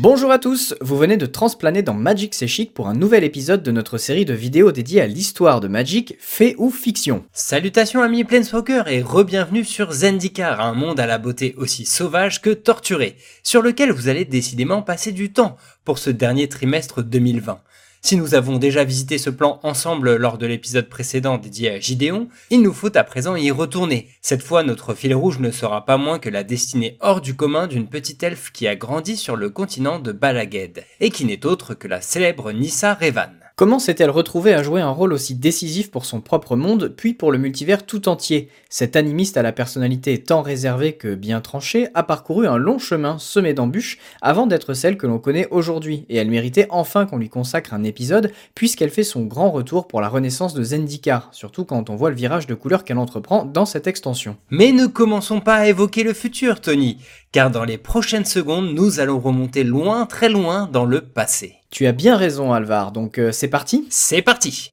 Bonjour à tous, vous venez de transplaner dans Magic C'est pour un nouvel épisode de notre série de vidéos dédiée à l'histoire de Magic, fait ou fiction. Salutations amis Planeswalker et re-bienvenue sur Zendikar, un monde à la beauté aussi sauvage que torturé, sur lequel vous allez décidément passer du temps pour ce dernier trimestre 2020. Si nous avons déjà visité ce plan ensemble lors de l'épisode précédent dédié à Gideon, il nous faut à présent y retourner. Cette fois, notre fil rouge ne sera pas moins que la destinée hors du commun d'une petite elfe qui a grandi sur le continent de Balaged, et qui n'est autre que la célèbre Nissa Revan. Comment s'est-elle retrouvée à jouer un rôle aussi décisif pour son propre monde, puis pour le multivers tout entier? Cette animiste à la personnalité tant réservée que bien tranchée a parcouru un long chemin semé d'embûches avant d'être celle que l'on connaît aujourd'hui, et elle méritait enfin qu'on lui consacre un épisode, puisqu'elle fait son grand retour pour la renaissance de Zendikar, surtout quand on voit le virage de couleur qu'elle entreprend dans cette extension. Mais ne commençons pas à évoquer le futur, Tony, car dans les prochaines secondes, nous allons remonter loin, très loin dans le passé. Tu as bien raison, Alvar, donc euh, c'est parti C'est parti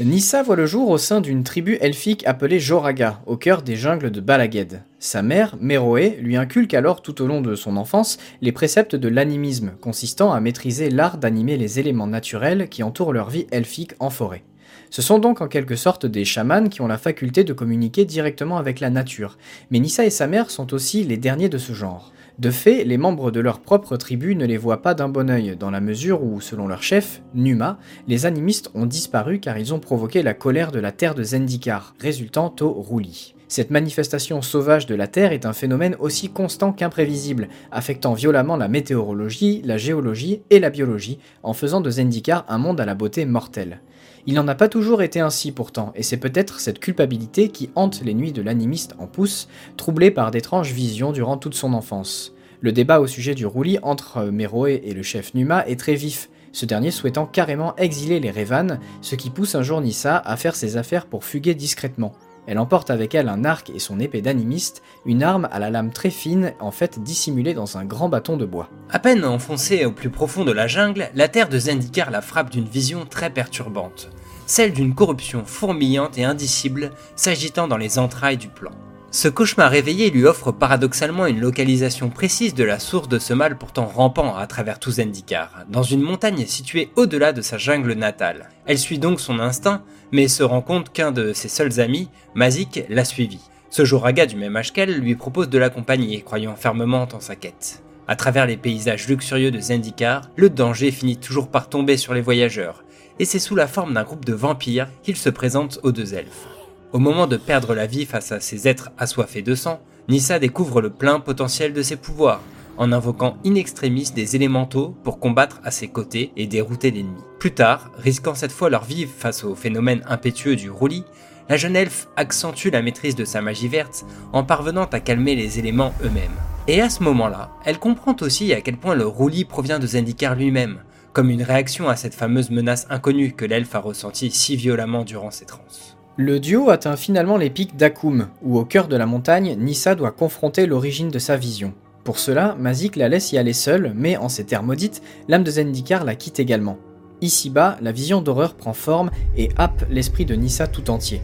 Nissa voit le jour au sein d'une tribu elfique appelée Joraga, au cœur des jungles de Balaged. Sa mère, Meroé, lui inculque alors tout au long de son enfance les préceptes de l'animisme, consistant à maîtriser l'art d'animer les éléments naturels qui entourent leur vie elfique en forêt. Ce sont donc en quelque sorte des chamans qui ont la faculté de communiquer directement avec la nature, mais Nissa et sa mère sont aussi les derniers de ce genre. De fait, les membres de leur propre tribu ne les voient pas d'un bon œil, dans la mesure où, selon leur chef, Numa, les animistes ont disparu car ils ont provoqué la colère de la terre de Zendikar, résultant au roulis. Cette manifestation sauvage de la Terre est un phénomène aussi constant qu'imprévisible, affectant violemment la météorologie, la géologie et la biologie, en faisant de Zendikar un monde à la beauté mortelle. Il n'en a pas toujours été ainsi pourtant, et c'est peut-être cette culpabilité qui hante les nuits de l'animiste en pouce, troublé par d'étranges visions durant toute son enfance. Le débat au sujet du roulis entre Meroé et le chef Numa est très vif, ce dernier souhaitant carrément exiler les Revan, ce qui pousse un jour Nissa à faire ses affaires pour fuguer discrètement. Elle emporte avec elle un arc et son épée d'animiste, une arme à la lame très fine, en fait dissimulée dans un grand bâton de bois. À peine enfoncée au plus profond de la jungle, la terre de Zendikar la frappe d'une vision très perturbante, celle d'une corruption fourmillante et indicible s'agitant dans les entrailles du plan. Ce cauchemar réveillé lui offre paradoxalement une localisation précise de la source de ce mal pourtant rampant à travers tout Zendikar, dans une montagne située au-delà de sa jungle natale. Elle suit donc son instinct, mais se rend compte qu'un de ses seuls amis, Mazik, l'a suivi. Ce Joraga du même âge qu'elle lui propose de l'accompagner, croyant fermement en sa quête. À travers les paysages luxurieux de Zendikar, le danger finit toujours par tomber sur les voyageurs, et c'est sous la forme d'un groupe de vampires qu'il se présente aux deux elfes. Au moment de perdre la vie face à ces êtres assoiffés de sang, Nissa découvre le plein potentiel de ses pouvoirs, en invoquant in extremis des élémentaux pour combattre à ses côtés et dérouter l'ennemi. Plus tard, risquant cette fois leur vie face au phénomène impétueux du roulis, la jeune elfe accentue la maîtrise de sa magie verte en parvenant à calmer les éléments eux-mêmes. Et à ce moment-là, elle comprend aussi à quel point le roulis provient de Zendikar lui-même, comme une réaction à cette fameuse menace inconnue que l'elfe a ressentie si violemment durant ses transes. Le duo atteint finalement les pics d'Akum, où au cœur de la montagne, Nissa doit confronter l'origine de sa vision. Pour cela, Mazik la laisse y aller seule, mais en ces terres maudites, l'âme de Zendikar la quitte également. Ici-bas, la vision d'horreur prend forme et happe l'esprit de Nissa tout entier.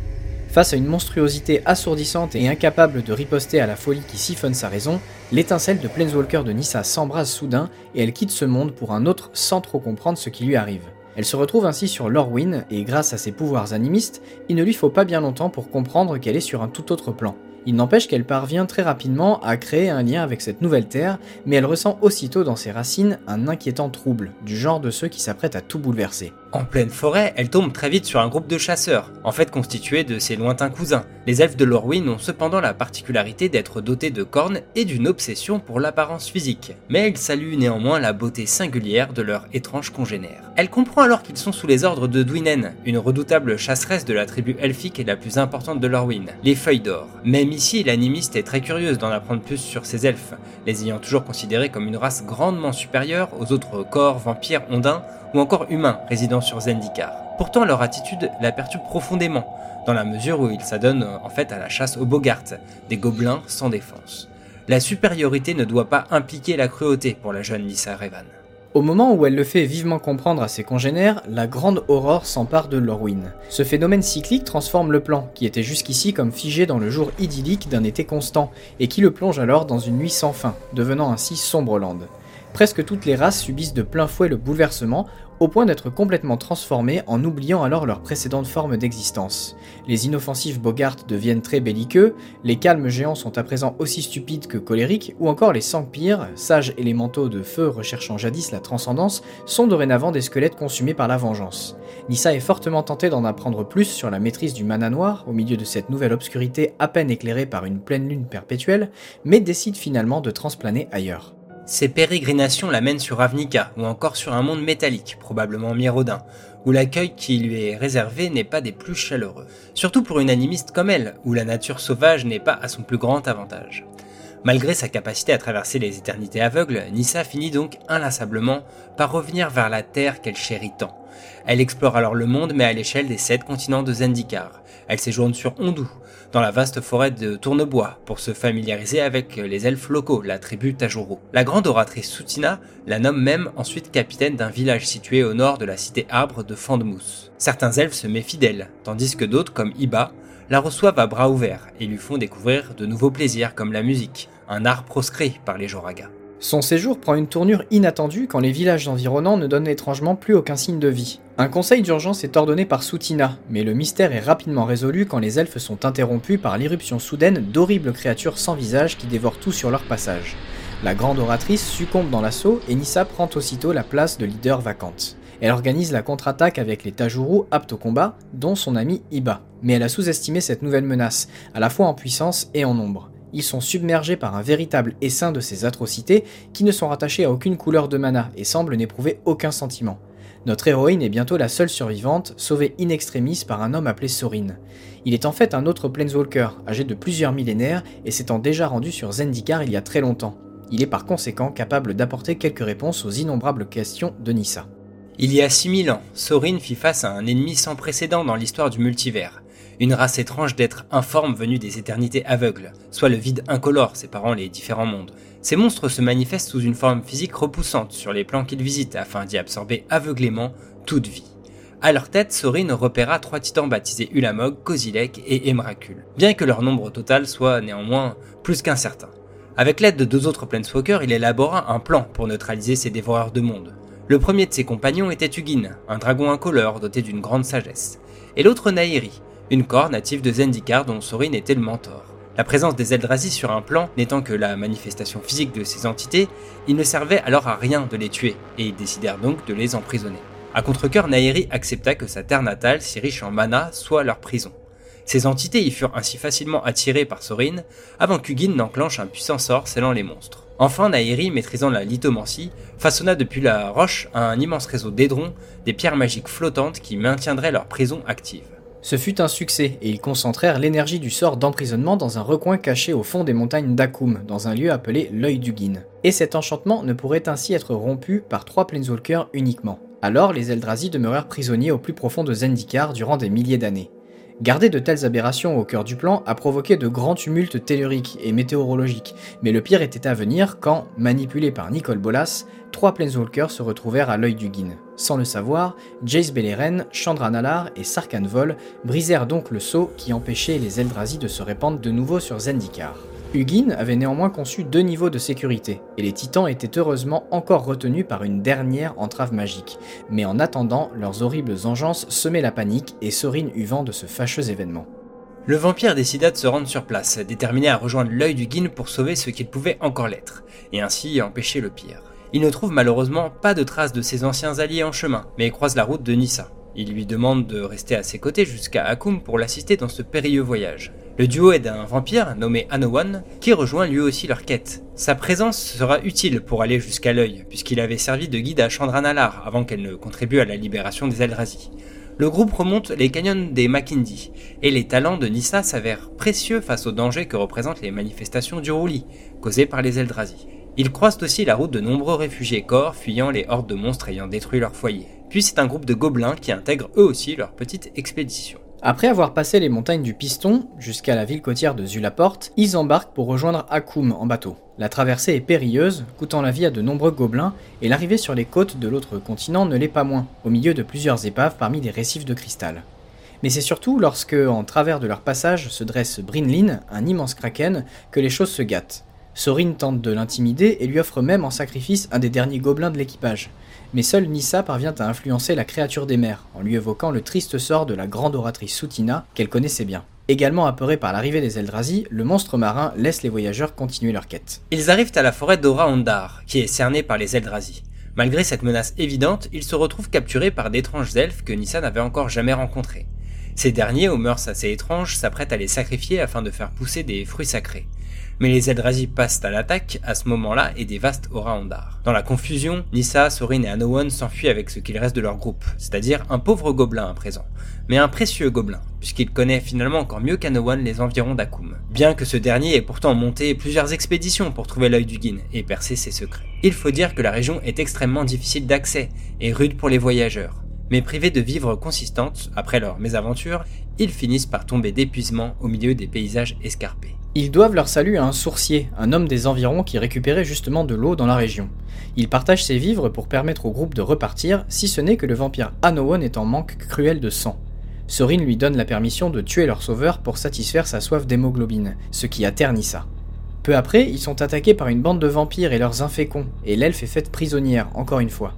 Face à une monstruosité assourdissante et incapable de riposter à la folie qui siphonne sa raison, l'étincelle de Planeswalker de Nissa s'embrase soudain et elle quitte ce monde pour un autre sans trop comprendre ce qui lui arrive. Elle se retrouve ainsi sur Lorwyn, et grâce à ses pouvoirs animistes, il ne lui faut pas bien longtemps pour comprendre qu'elle est sur un tout autre plan. Il n'empêche qu'elle parvient très rapidement à créer un lien avec cette nouvelle terre, mais elle ressent aussitôt dans ses racines un inquiétant trouble, du genre de ceux qui s'apprêtent à tout bouleverser. En pleine forêt, elle tombe très vite sur un groupe de chasseurs, en fait constitué de ses lointains cousins. Les elfes de Lorwyn ont cependant la particularité d'être dotés de cornes et d'une obsession pour l'apparence physique, mais ils saluent néanmoins la beauté singulière de leur étrange congénère. Elle comprend alors qu'ils sont sous les ordres de Dwinen, une redoutable chasseresse de la tribu elfique et la plus importante de Lorwyn, les Feuilles d'Or. Même ici, l'animiste est très curieuse d'en apprendre plus sur ces elfes, les ayant toujours considérés comme une race grandement supérieure aux autres corps, vampires, ondins ou encore humains résidant sur Zendikar. Pourtant, leur attitude la perturbe profondément, dans la mesure où ils s'adonnent en fait à la chasse aux Bogart, des gobelins sans défense. La supériorité ne doit pas impliquer la cruauté pour la jeune Nissa Revan. Au moment où elle le fait vivement comprendre à ses congénères, la grande aurore s'empare de Lorwyn. Ce phénomène cyclique transforme le plan, qui était jusqu'ici comme figé dans le jour idyllique d'un été constant, et qui le plonge alors dans une nuit sans fin, devenant ainsi Sombreland. Presque toutes les races subissent de plein fouet le bouleversement, au point d'être complètement transformés en oubliant alors leur précédente forme d'existence. Les inoffensifs Bogart deviennent très belliqueux, les calmes géants sont à présent aussi stupides que colériques, ou encore les Sankpires, sages élémentaux de feu recherchant jadis la transcendance, sont dorénavant des squelettes consumés par la vengeance. Nissa est fortement tentée d'en apprendre plus sur la maîtrise du mana noir au milieu de cette nouvelle obscurité à peine éclairée par une pleine lune perpétuelle, mais décide finalement de transplaner ailleurs. Ses pérégrinations l'amènent sur Ravnica, ou encore sur un monde métallique, probablement Mirodin, où l'accueil qui lui est réservé n'est pas des plus chaleureux. Surtout pour une animiste comme elle, où la nature sauvage n'est pas à son plus grand avantage. Malgré sa capacité à traverser les éternités aveugles, Nissa finit donc inlassablement par revenir vers la terre qu'elle chérit tant. Elle explore alors le monde mais à l'échelle des sept continents de Zendikar. Elle séjourne sur Ondu, dans la vaste forêt de Tournebois pour se familiariser avec les elfes locaux, la tribu Tajuru. La grande oratrice Soutina la nomme même ensuite capitaine d'un village situé au nord de la cité arbre de Fandmousse. Certains elfes se méfient d'elle, tandis que d'autres, comme Iba, la reçoivent à bras ouverts et lui font découvrir de nouveaux plaisirs comme la musique, un art proscrit par les Joraga. Son séjour prend une tournure inattendue quand les villages environnants ne donnent étrangement plus aucun signe de vie. Un conseil d'urgence est ordonné par Soutina, mais le mystère est rapidement résolu quand les elfes sont interrompus par l'irruption soudaine d'horribles créatures sans visage qui dévorent tout sur leur passage. La grande oratrice succombe dans l'assaut et Nissa prend aussitôt la place de leader vacante. Elle organise la contre-attaque avec les Tajuru aptes au combat, dont son ami Iba. Mais elle a sous-estimé cette nouvelle menace, à la fois en puissance et en nombre ils sont submergés par un véritable essaim de ces atrocités qui ne sont rattachés à aucune couleur de mana et semblent n'éprouver aucun sentiment. Notre héroïne est bientôt la seule survivante, sauvée in extremis par un homme appelé Sorin. Il est en fait un autre Planeswalker, âgé de plusieurs millénaires et s'étant déjà rendu sur Zendikar il y a très longtemps. Il est par conséquent capable d'apporter quelques réponses aux innombrables questions de Nissa. Il y a 6000 ans, Sorin fit face à un ennemi sans précédent dans l'histoire du multivers une race étrange d'êtres informes venus des éternités aveugles, soit le vide incolore séparant les différents mondes. Ces monstres se manifestent sous une forme physique repoussante sur les plans qu'ils visitent afin d'y absorber aveuglément toute vie. À leur tête, Sorin repéra trois titans baptisés Ulamog, Kozilek et Emrakul, bien que leur nombre total soit néanmoins plus qu'incertain. Avec l'aide de deux autres Planeswalkers, il élabora un plan pour neutraliser ces dévoreurs de mondes. Le premier de ses compagnons était Ugin, un dragon incolore doté d'une grande sagesse, et l'autre Nairi, une corps native de Zendikar dont Sorin était le mentor. La présence des Eldrazi sur un plan n'étant que la manifestation physique de ces entités, il ne servait alors à rien de les tuer, et ils décidèrent donc de les emprisonner. À contre-coeur, Nairi accepta que sa terre natale, si riche en mana, soit leur prison. Ces entités y furent ainsi facilement attirées par Sorin, avant qu'Ugin n'enclenche un puissant sort scellant les monstres. Enfin, Nairi, maîtrisant la lithomancie, façonna depuis la roche un immense réseau d'édrons, des pierres magiques flottantes qui maintiendraient leur prison active. Ce fut un succès, et ils concentrèrent l'énergie du sort d'emprisonnement dans un recoin caché au fond des montagnes d'Akum, dans un lieu appelé l'œil du Guin. Et cet enchantement ne pourrait ainsi être rompu par trois Planeswalkers uniquement. Alors les Eldrazi demeurèrent prisonniers au plus profond de Zendikar durant des milliers d'années. Garder de telles aberrations au cœur du plan a provoqué de grands tumultes telluriques et météorologiques, mais le pire était à venir quand, manipulés par Nicole Bolas, trois Planeswalkers se retrouvèrent à l'œil du Guin. Sans le savoir, Jace Beleren, Chandra Nalar et Sarkhan Vol brisèrent donc le sceau qui empêchait les Eldrazi de se répandre de nouveau sur Zendikar. Hugin avait néanmoins conçu deux niveaux de sécurité, et les titans étaient heureusement encore retenus par une dernière entrave magique. Mais en attendant, leurs horribles engences semaient la panique et Sorin eut vent de ce fâcheux événement. Le vampire décida de se rendre sur place, déterminé à rejoindre l'œil du Guin pour sauver ce qu'il pouvait encore l'être, et ainsi empêcher le pire. Il ne trouve malheureusement pas de traces de ses anciens alliés en chemin, mais croise la route de Nissa. Il lui demande de rester à ses côtés jusqu'à Akum pour l'assister dans ce périlleux voyage. Le duo est d'un vampire nommé Anowan qui rejoint lui aussi leur quête. Sa présence sera utile pour aller jusqu'à l'œil, puisqu'il avait servi de guide à Chandranalar avant qu'elle ne contribue à la libération des Eldrazi. Le groupe remonte les canyons des Makindi, et les talents de Nissa s'avèrent précieux face aux dangers que représentent les manifestations du Rouli, causées par les Eldrazi. Ils croisent aussi la route de nombreux réfugiés corps fuyant les hordes de monstres ayant détruit leur foyer. Puis c'est un groupe de gobelins qui intègrent eux aussi leur petite expédition. Après avoir passé les montagnes du Piston jusqu'à la ville côtière de Zulaporte, ils embarquent pour rejoindre Akoum en bateau. La traversée est périlleuse, coûtant la vie à de nombreux gobelins, et l'arrivée sur les côtes de l'autre continent ne l'est pas moins, au milieu de plusieurs épaves parmi les récifs de cristal. Mais c'est surtout lorsque, en travers de leur passage, se dresse Brinlin, un immense kraken, que les choses se gâtent. Sorin tente de l'intimider et lui offre même en sacrifice un des derniers gobelins de l'équipage. Mais seule Nissa parvient à influencer la créature des mers, en lui évoquant le triste sort de la grande oratrice Soutina qu'elle connaissait bien. Également apeuré par l'arrivée des Eldrazi, le monstre marin laisse les voyageurs continuer leur quête. Ils arrivent à la forêt d'Ora Ondar, qui est cernée par les Eldrazi. Malgré cette menace évidente, ils se retrouvent capturés par d'étranges elfes que Nissa n'avait encore jamais rencontrés. Ces derniers, aux mœurs assez étranges, s'apprêtent à les sacrifier afin de faire pousser des fruits sacrés. Mais les Eldrazi passent à l'attaque à ce moment-là et dévastent Ora Ondar. Dans la confusion, Nissa, Sorin et Anowan s'enfuient avec ce qu'il reste de leur groupe, c'est-à-dire un pauvre gobelin à présent, mais un précieux gobelin, puisqu'il connaît finalement encore mieux qu'Anowan les environs d'Akum. Bien que ce dernier ait pourtant monté plusieurs expéditions pour trouver l'œil du Guin et percer ses secrets. Il faut dire que la région est extrêmement difficile d'accès et rude pour les voyageurs mais privés de vivres consistantes, après leur mésaventure, ils finissent par tomber d'épuisement au milieu des paysages escarpés. Ils doivent leur salut à un sourcier, un homme des environs qui récupérait justement de l'eau dans la région. Il partage ses vivres pour permettre au groupe de repartir, si ce n'est que le vampire Anowon est en manque cruel de sang. Sorin lui donne la permission de tuer leur sauveur pour satisfaire sa soif d'hémoglobine, ce qui atterrit ça. Peu après, ils sont attaqués par une bande de vampires et leurs inféconds, et l'elfe est faite prisonnière, encore une fois.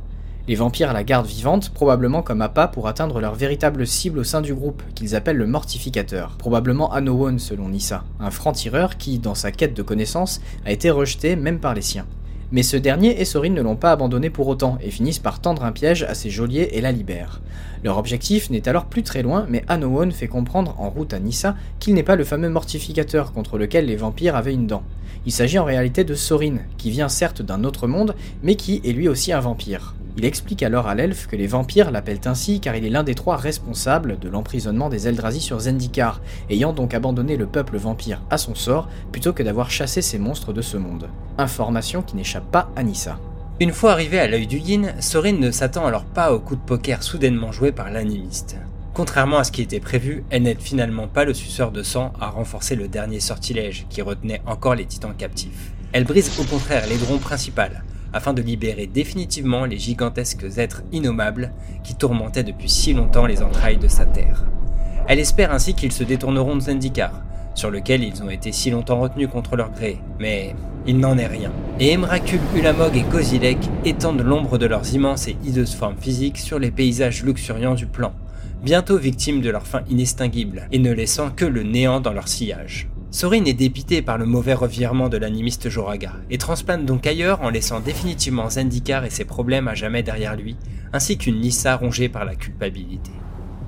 Les vampires la gardent vivante, probablement comme appât pour atteindre leur véritable cible au sein du groupe, qu'ils appellent le Mortificateur, probablement Anowon selon Nissa, un franc-tireur qui, dans sa quête de connaissances, a été rejeté même par les siens. Mais ce dernier et Sorin ne l'ont pas abandonné pour autant et finissent par tendre un piège à ses geôliers et la libèrent. Leur objectif n'est alors plus très loin, mais Anowon fait comprendre en route à Nissa qu'il n'est pas le fameux mortificateur contre lequel les vampires avaient une dent. Il s'agit en réalité de Sorin, qui vient certes d'un autre monde, mais qui est lui aussi un vampire. Il explique alors à l'elfe que les vampires l'appellent ainsi car il est l'un des trois responsables de l'emprisonnement des Eldrazi sur Zendikar, ayant donc abandonné le peuple vampire à son sort plutôt que d'avoir chassé ces monstres de ce monde. Information qui n'échappe pas à Nissa. Une fois arrivé à l'œil du yin, Sorin ne s'attend alors pas au coup de poker soudainement joué par l'animiste. Contrairement à ce qui était prévu, elle n'aide finalement pas le suceur de sang à renforcer le dernier sortilège qui retenait encore les titans captifs. Elle brise au contraire l'aidron principal, afin de libérer définitivement les gigantesques êtres innommables qui tourmentaient depuis si longtemps les entrailles de sa terre. Elle espère ainsi qu'ils se détourneront de Zendikar, sur lequel ils ont été si longtemps retenus contre leur gré, mais il n'en est rien. Et Emrakul, Ulamog et Kozilek étendent l'ombre de leurs immenses et hideuses formes physiques sur les paysages luxuriants du plan, bientôt victimes de leur fin inextinguible, et ne laissant que le néant dans leur sillage. Sorin est dépité par le mauvais revirement de l'animiste Joraga, et transplante donc ailleurs en laissant définitivement Zendikar et ses problèmes à jamais derrière lui, ainsi qu'une Nissa rongée par la culpabilité.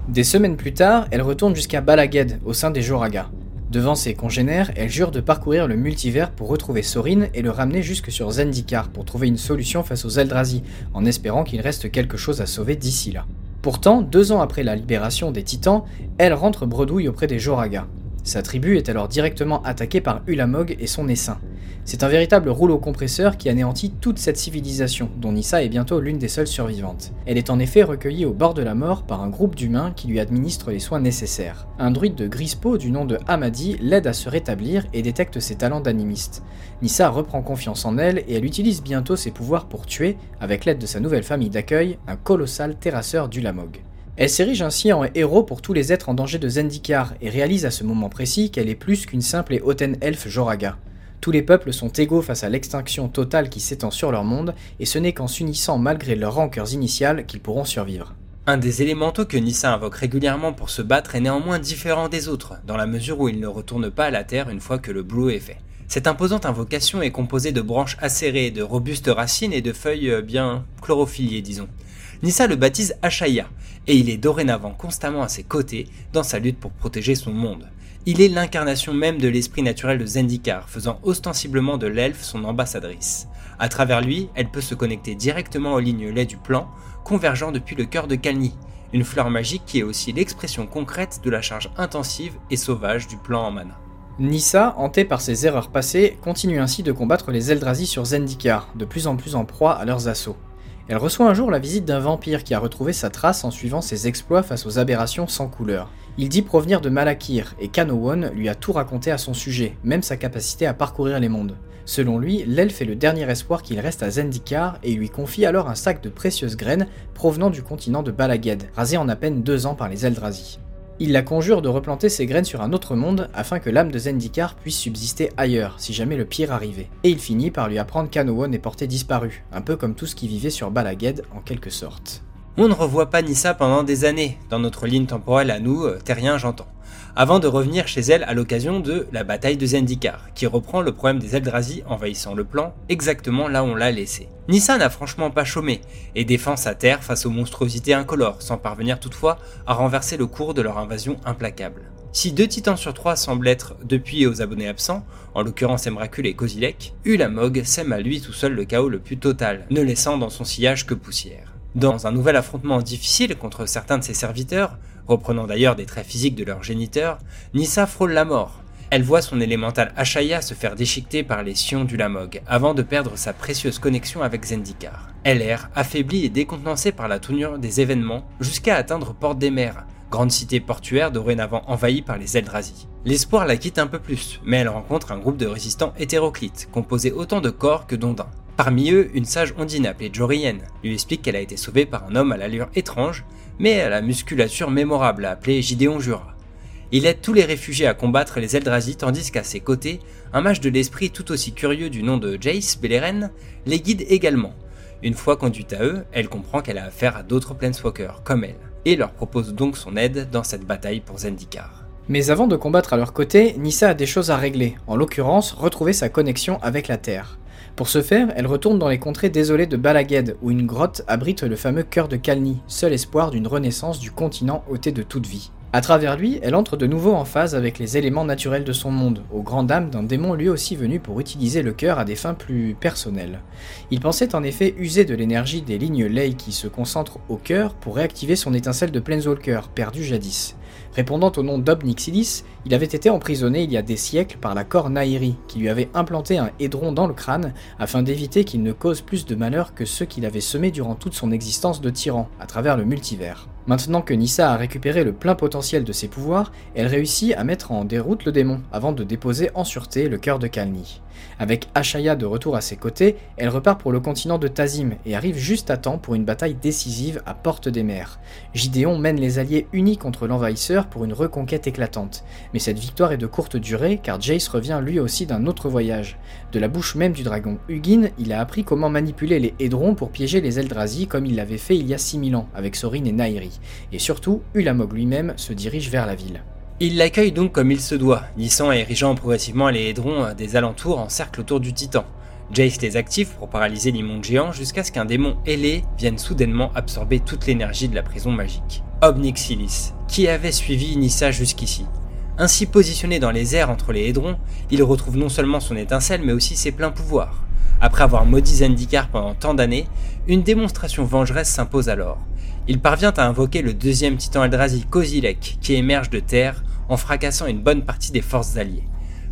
Des semaines plus tard, elle retourne jusqu'à Balaged, au sein des Joraga. Devant ses congénères, elle jure de parcourir le multivers pour retrouver Sorin et le ramener jusque sur Zendikar pour trouver une solution face aux Eldrazi, en espérant qu'il reste quelque chose à sauver d'ici là. Pourtant, deux ans après la libération des Titans, elle rentre bredouille auprès des Joraga. Sa tribu est alors directement attaquée par Ulamog et son essaim. C'est un véritable rouleau compresseur qui anéantit toute cette civilisation, dont Nissa est bientôt l'une des seules survivantes. Elle est en effet recueillie au bord de la mort par un groupe d'humains qui lui administrent les soins nécessaires. Un druide de Grispo du nom de Hamadi l'aide à se rétablir et détecte ses talents d'animiste. Nissa reprend confiance en elle et elle utilise bientôt ses pouvoirs pour tuer, avec l'aide de sa nouvelle famille d'accueil, un colossal terrasseur d'Ulamog. Elle s'érige ainsi en héros pour tous les êtres en danger de Zendikar et réalise à ce moment précis qu'elle est plus qu'une simple et hautaine elfe Joraga. Tous les peuples sont égaux face à l'extinction totale qui s'étend sur leur monde, et ce n'est qu'en s'unissant malgré leurs rancœurs initiales qu'ils pourront survivre. Un des élémentaux que Nissa invoque régulièrement pour se battre est néanmoins différent des autres, dans la mesure où il ne retourne pas à la Terre une fois que le bleu est fait. Cette imposante invocation est composée de branches acérées, de robustes racines et de feuilles euh, bien chlorophyllées, disons. Nissa le baptise Ashaya, et il est dorénavant constamment à ses côtés dans sa lutte pour protéger son monde. Il est l'incarnation même de l'esprit naturel de Zendikar, faisant ostensiblement de l'elfe son ambassadrice. À travers lui, elle peut se connecter directement aux lignes lait du plan, convergeant depuis le cœur de Kalni, une fleur magique qui est aussi l'expression concrète de la charge intensive et sauvage du plan en mana. Nissa, hantée par ses erreurs passées, continue ainsi de combattre les Eldrazi sur Zendikar, de plus en plus en proie à leurs assauts. Elle reçoit un jour la visite d'un vampire qui a retrouvé sa trace en suivant ses exploits face aux aberrations sans couleur. Il dit provenir de Malakir et Kanowon lui a tout raconté à son sujet, même sa capacité à parcourir les mondes. Selon lui, l'elfe est le dernier espoir qu'il reste à Zendikar et lui confie alors un sac de précieuses graines provenant du continent de Balaged, rasé en à peine deux ans par les Eldrazi. Il la conjure de replanter ses graines sur un autre monde afin que l'âme de Zendikar puisse subsister ailleurs si jamais le pire arrivait. Et il finit par lui apprendre qu'Anowon est porté disparu, un peu comme tout ce qui vivait sur Balaged en quelque sorte. On ne revoit pas Nissa pendant des années, dans notre ligne temporelle à nous, euh, terriens j'entends avant de revenir chez elle à l'occasion de la bataille de Zendikar, qui reprend le problème des Eldrazi envahissant le plan exactement là où on l'a laissé. Nissa n'a franchement pas chômé, et défend sa terre face aux monstruosités incolores, sans parvenir toutefois à renverser le cours de leur invasion implacable. Si deux titans sur trois semblent être depuis aux abonnés absents, en l'occurrence Emrakul et Kozilek, Ulamog sème à lui tout seul le chaos le plus total, ne laissant dans son sillage que poussière. Dans un nouvel affrontement difficile contre certains de ses serviteurs, reprenant d'ailleurs des traits physiques de leur géniteur, Nissa frôle la mort. Elle voit son élémental Ashaya se faire déchiqueter par les sions du Lamog, avant de perdre sa précieuse connexion avec Zendikar. Elle erre, affaiblie et décontenancée par la tournure des événements, jusqu'à atteindre Porte des Mers, grande cité portuaire dorénavant envahie par les Eldrazi. L'espoir la quitte un peu plus, mais elle rencontre un groupe de résistants hétéroclites, composé autant de corps que d'ondins. Parmi eux, une sage ondine appelée Jorienne lui explique qu'elle a été sauvée par un homme à l'allure étrange, mais à la musculature mémorable appelé Gideon Jura. Il aide tous les réfugiés à combattre les Eldrazi tandis qu'à ses côtés, un mage de l'esprit tout aussi curieux du nom de Jace Beleren les guide également. Une fois conduite à eux, elle comprend qu'elle a affaire à d'autres Planeswalkers comme elle, et leur propose donc son aide dans cette bataille pour Zendikar. Mais avant de combattre à leur côté, Nissa a des choses à régler, en l'occurrence retrouver sa connexion avec la Terre. Pour ce faire, elle retourne dans les contrées désolées de Balaged, où une grotte abrite le fameux cœur de Kalni, seul espoir d'une renaissance du continent ôté de toute vie. À travers lui, elle entre de nouveau en phase avec les éléments naturels de son monde, aux grandes dames d'un démon lui aussi venu pour utiliser le cœur à des fins plus personnelles. Il pensait en effet user de l'énergie des lignes Ley qui se concentrent au cœur pour réactiver son étincelle de Planeswalker, perdue jadis. Répondant au nom d'Obnixilis, il avait été emprisonné il y a des siècles par la Cor Nairi, qui lui avait implanté un hédron dans le crâne afin d'éviter qu'il ne cause plus de malheur que ceux qu'il avait semés durant toute son existence de tyran, à travers le multivers. Maintenant que Nissa a récupéré le plein potentiel de ses pouvoirs, elle réussit à mettre en déroute le démon avant de déposer en sûreté le cœur de Kalni. Avec Ashaya de retour à ses côtés, elle repart pour le continent de Tazim et arrive juste à temps pour une bataille décisive à Porte des Mers. Gideon mène les alliés unis contre l'envahisseur pour une reconquête éclatante. Mais cette victoire est de courte durée car Jace revient lui aussi d'un autre voyage. De la bouche même du dragon Hugin, il a appris comment manipuler les Hédrons pour piéger les Eldrazi comme il l'avait fait il y a 6000 ans avec Sorin et Nairi. Et surtout, Ulamog lui-même se dirige vers la ville. Il l'accueille donc comme il se doit, nissant et érigeant progressivement les hédrons des alentours en cercle autour du titan. Jace les active pour paralyser l'immonde géant jusqu'à ce qu'un démon ailé vienne soudainement absorber toute l'énergie de la prison magique. Obnixilis, qui avait suivi Nissa jusqu'ici. Ainsi positionné dans les airs entre les hédrons, il retrouve non seulement son étincelle mais aussi ses pleins pouvoirs. Après avoir maudit Zendikar pendant tant d'années, une démonstration vengeresse s'impose alors. Il parvient à invoquer le deuxième titan Eldrazi Kozilek qui émerge de terre en fracassant une bonne partie des forces alliées.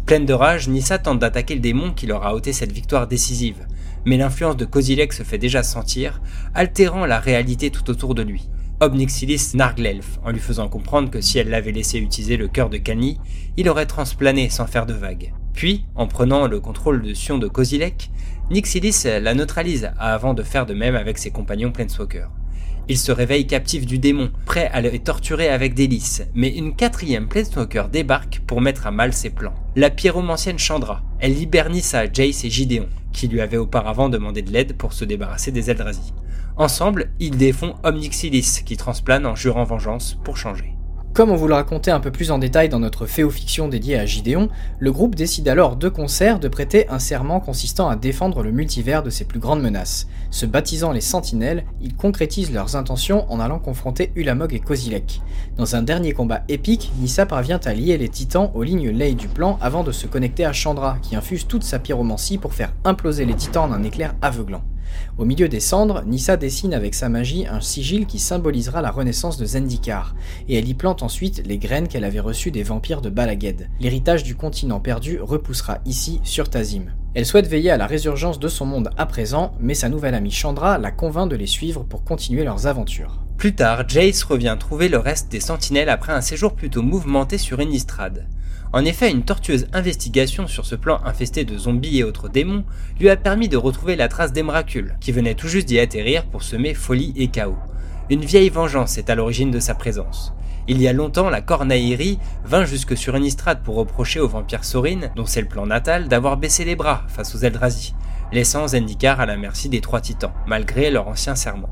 Pleine de rage, Nissa tente d'attaquer le démon qui leur a ôté cette victoire décisive, mais l'influence de Kozilek se fait déjà sentir, altérant la réalité tout autour de lui. Obnixilis nargue l'elfe, en lui faisant comprendre que si elle l'avait laissé utiliser le cœur de Kani, il aurait transplané sans faire de vagues. Puis, en prenant le contrôle de Sion de Kozilek, Nixilis la neutralise avant de faire de même avec ses compagnons Planeswalker. Il se réveille captif du démon, prêt à le torturer avec délices, mais une quatrième Planeswalker débarque pour mettre à mal ses plans. La pyromancienne Chandra. Elle libère Jace et Gideon, qui lui avaient auparavant demandé de l'aide pour se débarrasser des Eldrazi. Ensemble, ils défont Omnixilis, qui transplane en jurant vengeance pour changer. Comme on vous le racontait un peu plus en détail dans notre féo-fiction dédiée à Gideon, le groupe décide alors de concert de prêter un serment consistant à défendre le multivers de ses plus grandes menaces. Se baptisant les Sentinelles, ils concrétisent leurs intentions en allant confronter Ulamog et Kozilek. Dans un dernier combat épique, Nissa parvient à lier les titans aux lignes ley du plan avant de se connecter à Chandra, qui infuse toute sa pyromancie pour faire imploser les titans en un éclair aveuglant. Au milieu des cendres, Nissa dessine avec sa magie un sigil qui symbolisera la renaissance de Zendikar, et elle y plante ensuite les graines qu'elle avait reçues des vampires de Balaged. L'héritage du continent perdu repoussera ici sur Tazim. Elle souhaite veiller à la résurgence de son monde à présent, mais sa nouvelle amie Chandra la convainc de les suivre pour continuer leurs aventures. Plus tard, Jace revient trouver le reste des sentinelles après un séjour plutôt mouvementé sur Innistrad. En effet, une tortueuse investigation sur ce plan infesté de zombies et autres démons lui a permis de retrouver la trace d'Emracul, qui venait tout juste d'y atterrir pour semer folie et chaos. Une vieille vengeance est à l'origine de sa présence. Il y a longtemps, la Cornaïri vint jusque sur Innistrad pour reprocher au vampire Sorin, dont c'est le plan natal, d'avoir baissé les bras face aux Eldrazi, laissant Zendikar à la merci des trois titans, malgré leur ancien serment.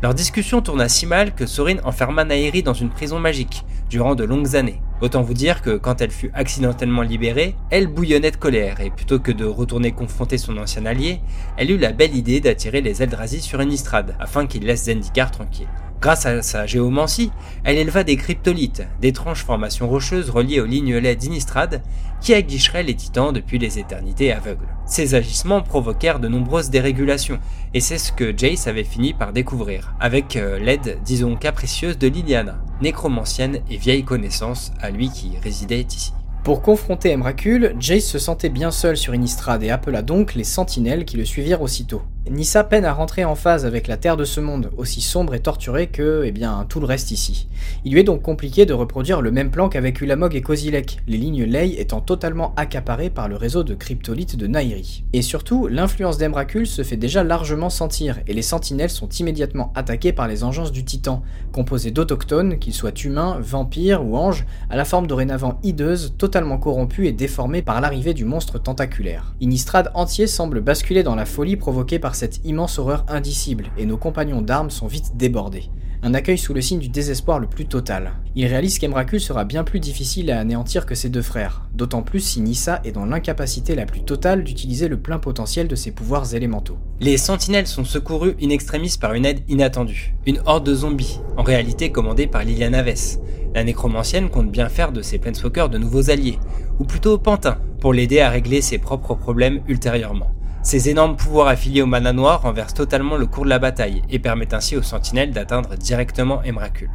Leur discussion tourna si mal que Sorin enferma Nairi dans une prison magique, durant de longues années. Autant vous dire que quand elle fut accidentellement libérée, elle bouillonnait de colère et plutôt que de retourner confronter son ancien allié, elle eut la belle idée d'attirer les Eldrazi sur Innistrad afin qu'ils laissent Zendikar tranquille. Grâce à sa géomancie, elle éleva des cryptolithes, d'étranges formations rocheuses reliées aux lignes laides d'Inistrad, qui aguicheraient les titans depuis les éternités aveugles. Ces agissements provoquèrent de nombreuses dérégulations, et c'est ce que Jace avait fini par découvrir, avec euh, l'aide, disons capricieuse, de Liliana, nécromancienne et vieille connaissance à lui qui résidait ici. Pour confronter Emrakul, Jace se sentait bien seul sur Innistrad et appela donc les sentinelles qui le suivirent aussitôt. Nissa peine à rentrer en phase avec la terre de ce monde, aussi sombre et torturé que, eh bien, tout le reste ici. Il lui est donc compliqué de reproduire le même plan qu'avec Ulamog et Kozilek, les lignes Ley étant totalement accaparées par le réseau de cryptolithes de Nairi. Et surtout, l'influence d'Emrakul se fait déjà largement sentir, et les sentinelles sont immédiatement attaquées par les engences du titan, composées d'autochtones, qu'ils soient humains, vampires ou anges, à la forme dorénavant hideuse, totalement corrompue et déformée par l'arrivée du monstre tentaculaire. Innistrad entier semble basculer dans la folie provoquée par cette immense horreur indicible, et nos compagnons d'armes sont vite débordés. Un accueil sous le signe du désespoir le plus total. Il réalise qu'Emrakul sera bien plus difficile à anéantir que ses deux frères, d'autant plus si Nissa est dans l'incapacité la plus totale d'utiliser le plein potentiel de ses pouvoirs élémentaux. Les sentinelles sont secourus in extremis par une aide inattendue, une horde de zombies, en réalité commandée par Liliana Naves. La nécromancienne compte bien faire de ses planeswalkers de nouveaux alliés, ou plutôt pantins, pour l'aider à régler ses propres problèmes ultérieurement. Ces énormes pouvoirs affiliés au mana noir renversent totalement le cours de la bataille et permettent ainsi aux sentinelles d'atteindre directement Emrakul.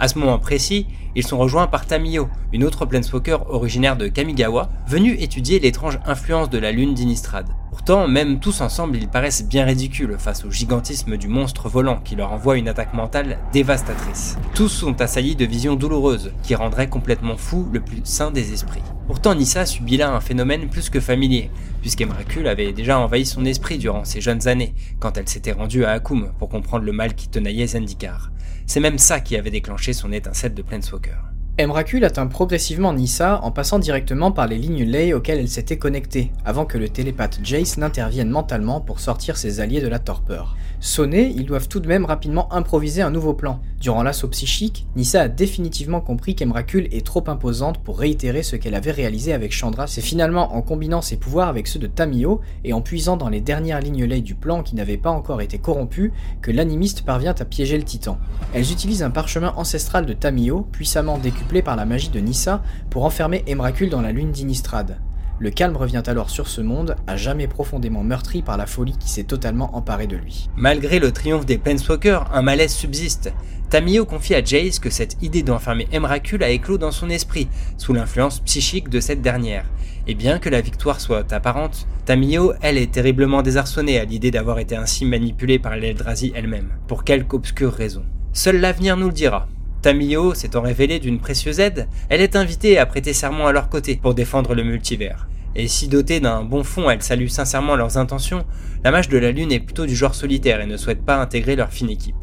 À ce moment précis, ils sont rejoints par Tamiyo, une autre planeswalker originaire de Kamigawa, venue étudier l'étrange influence de la lune d'Inistrad. Pourtant, même tous ensemble, ils paraissent bien ridicules face au gigantisme du monstre volant qui leur envoie une attaque mentale dévastatrice. Tous sont assaillis de visions douloureuses qui rendraient complètement fou le plus sain des esprits. Pourtant, Nissa subit là un phénomène plus que familier, puisqu'Emrakul avait déjà envahi son esprit durant ses jeunes années, quand elle s'était rendue à Akum pour comprendre le mal qui tenaillait Zendikar. C'est même ça qui avait déclenché son étincelle de Planeswalker. Emrakul atteint progressivement Nissa en passant directement par les lignes Ley auxquelles elle s'était connectée, avant que le télépathe Jace n'intervienne mentalement pour sortir ses alliés de la torpeur. Sonnés, ils doivent tout de même rapidement improviser un nouveau plan. Durant l'assaut psychique, Nissa a définitivement compris qu'Emrakul est trop imposante pour réitérer ce qu'elle avait réalisé avec Chandra. C'est finalement en combinant ses pouvoirs avec ceux de Tamio et en puisant dans les dernières lignes Ley du plan qui n'avaient pas encore été corrompues que l'animiste parvient à piéger le titan. Elles utilisent un parchemin ancestral de Tamio, puissamment décuplé par la magie de Nissa pour enfermer Emrakul dans la lune d'Inistrad. Le calme revient alors sur ce monde, à jamais profondément meurtri par la folie qui s'est totalement emparée de lui. Malgré le triomphe des Planeswalkers, un malaise subsiste. Tamio confie à Jace que cette idée d'enfermer Emrakul a éclos dans son esprit, sous l'influence psychique de cette dernière. Et bien que la victoire soit apparente, Tamio, elle, est terriblement désarçonnée à l'idée d'avoir été ainsi manipulée par l'Eldrazi elle-même, pour quelque obscure raison. Seul l'avenir nous le dira. Tamio s'étant révélée d'une précieuse aide, elle est invitée à prêter serment à leur côté pour défendre le multivers. Et si dotée d'un bon fond, elle salue sincèrement leurs intentions, la mage de la Lune est plutôt du genre solitaire et ne souhaite pas intégrer leur fine équipe.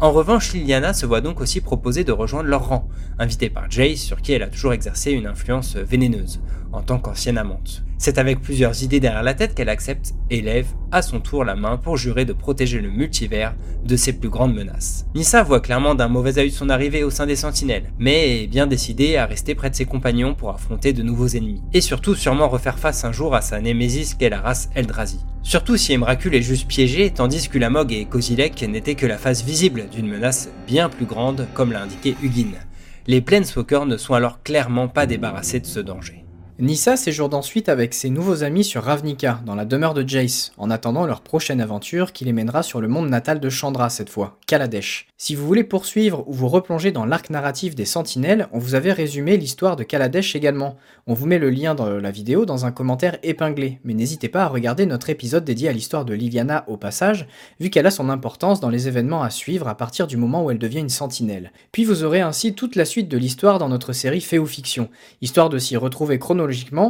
En revanche, Liliana se voit donc aussi proposer de rejoindre leur rang, invitée par Jace sur qui elle a toujours exercé une influence vénéneuse, en tant qu'ancienne amante. C'est avec plusieurs idées derrière la tête qu'elle accepte et lève à son tour la main pour jurer de protéger le multivers de ses plus grandes menaces. Nissa voit clairement d'un mauvais œil son arrivée au sein des Sentinelles, mais est bien décidée à rester près de ses compagnons pour affronter de nouveaux ennemis, et surtout sûrement refaire face un jour à sa némésis qu'est la race Eldrazi. Surtout si Emrakul est juste piégé, tandis que Lamog et Kozilek n'étaient que la face visible d'une menace bien plus grande, comme l'a indiqué Hugin. Les Planeswalkers ne sont alors clairement pas débarrassés de ce danger. Nissa séjourne ensuite avec ses nouveaux amis sur Ravnica, dans la demeure de Jace, en attendant leur prochaine aventure qui les mènera sur le monde natal de Chandra cette fois, Kaladesh. Si vous voulez poursuivre ou vous replonger dans l'arc narratif des Sentinelles, on vous avait résumé l'histoire de Kaladesh également. On vous met le lien dans la vidéo dans un commentaire épinglé, mais n'hésitez pas à regarder notre épisode dédié à l'histoire de Liviana au passage, vu qu'elle a son importance dans les événements à suivre à partir du moment où elle devient une sentinelle. Puis vous aurez ainsi toute la suite de l'histoire dans notre série Fait Fiction, histoire de s'y retrouver chronologiquement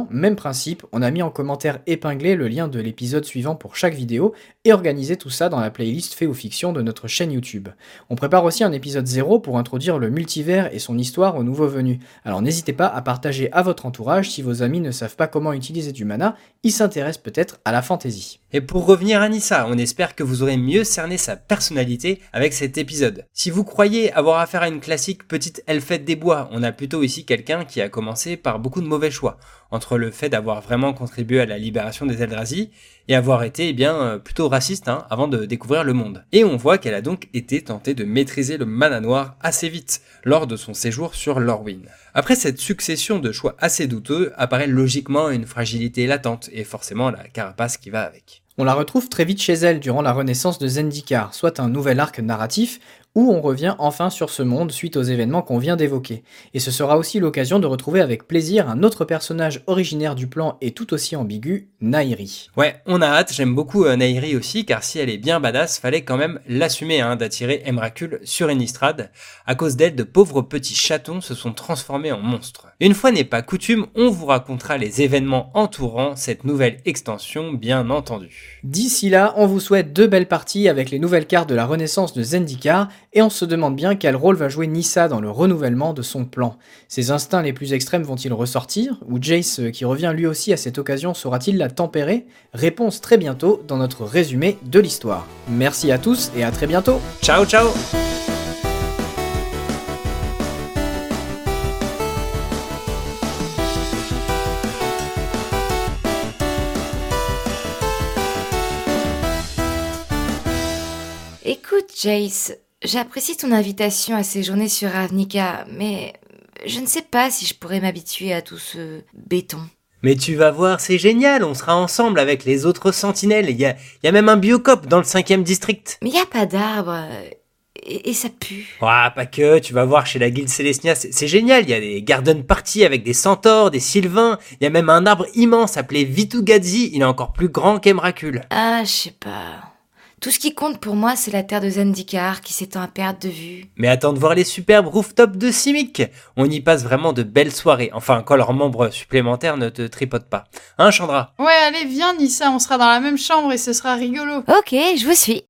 Même principe, on a mis en commentaire épinglé le lien de l'épisode suivant pour chaque vidéo et organisé tout ça dans la playlist Fait ou Fiction de notre chaîne YouTube. On prépare aussi un épisode 0 pour introduire le multivers et son histoire aux nouveaux venus. Alors n'hésitez pas à partager à votre entourage si vos amis ne savent pas comment utiliser du mana, ils s'intéressent peut-être à la fantasy. Et pour revenir à Nissa, on espère que vous aurez mieux cerné sa personnalité avec cet épisode. Si vous croyez avoir affaire à une classique petite elfette des bois, on a plutôt ici quelqu'un qui a commencé par beaucoup de mauvais choix entre le fait d'avoir vraiment contribué à la libération des Eldrazi et avoir été eh euh, plutôt raciste hein, avant de découvrir le monde. Et on voit qu'elle a donc été tentée de maîtriser le mana noir assez vite lors de son séjour sur Lorwyn. Après cette succession de choix assez douteux apparaît logiquement une fragilité latente et forcément la carapace qui va avec. On la retrouve très vite chez elle durant la renaissance de Zendikar, soit un nouvel arc narratif où on revient enfin sur ce monde suite aux événements qu'on vient d'évoquer. Et ce sera aussi l'occasion de retrouver avec plaisir un autre personnage originaire du plan et tout aussi ambigu, Nairi. Ouais, on a hâte, j'aime beaucoup euh, Nairi aussi, car si elle est bien badass, fallait quand même l'assumer hein, d'attirer Emrakul sur Innistrad. À cause d'elle, de pauvres petits chatons se sont transformés en monstres. Une fois n'est pas coutume, on vous racontera les événements entourant cette nouvelle extension, bien entendu. D'ici là, on vous souhaite deux belles parties avec les nouvelles cartes de la renaissance de Zendikar et on se demande bien quel rôle va jouer Nissa dans le renouvellement de son plan. Ses instincts les plus extrêmes vont-ils ressortir Ou Jace, euh, qui revient lui aussi à cette occasion, saura-t-il la tempérer? Réponse très bientôt dans notre résumé de l'histoire. Merci à tous et à très bientôt Ciao ciao Écoute, Jace, J'apprécie ton invitation à séjourner sur Ravnica, mais je ne sais pas si je pourrais m'habituer à tout ce béton. Mais tu vas voir, c'est génial, on sera ensemble avec les autres sentinelles. Il y a, y a même un biocop dans le cinquième district. Mais il n'y a pas d'arbre. Et, ça pue. Ah, pas que, tu vas voir chez la guilde Célestia, c'est génial, il y a des garden parties avec des centaures, des sylvains, il y a même un arbre immense appelé Vitugadzi, il est encore plus grand qu'Emracul. Ah, je sais pas. Tout ce qui compte pour moi, c'est la terre de Zendikar qui s'étend à perte de vue. Mais attends de voir les superbes rooftops de Simic On y passe vraiment de belles soirées. Enfin, quand leurs membres supplémentaires ne te tripotent pas. Hein, Chandra? Ouais, allez, viens, Nissa, on sera dans la même chambre et ce sera rigolo. Ok, je vous suis.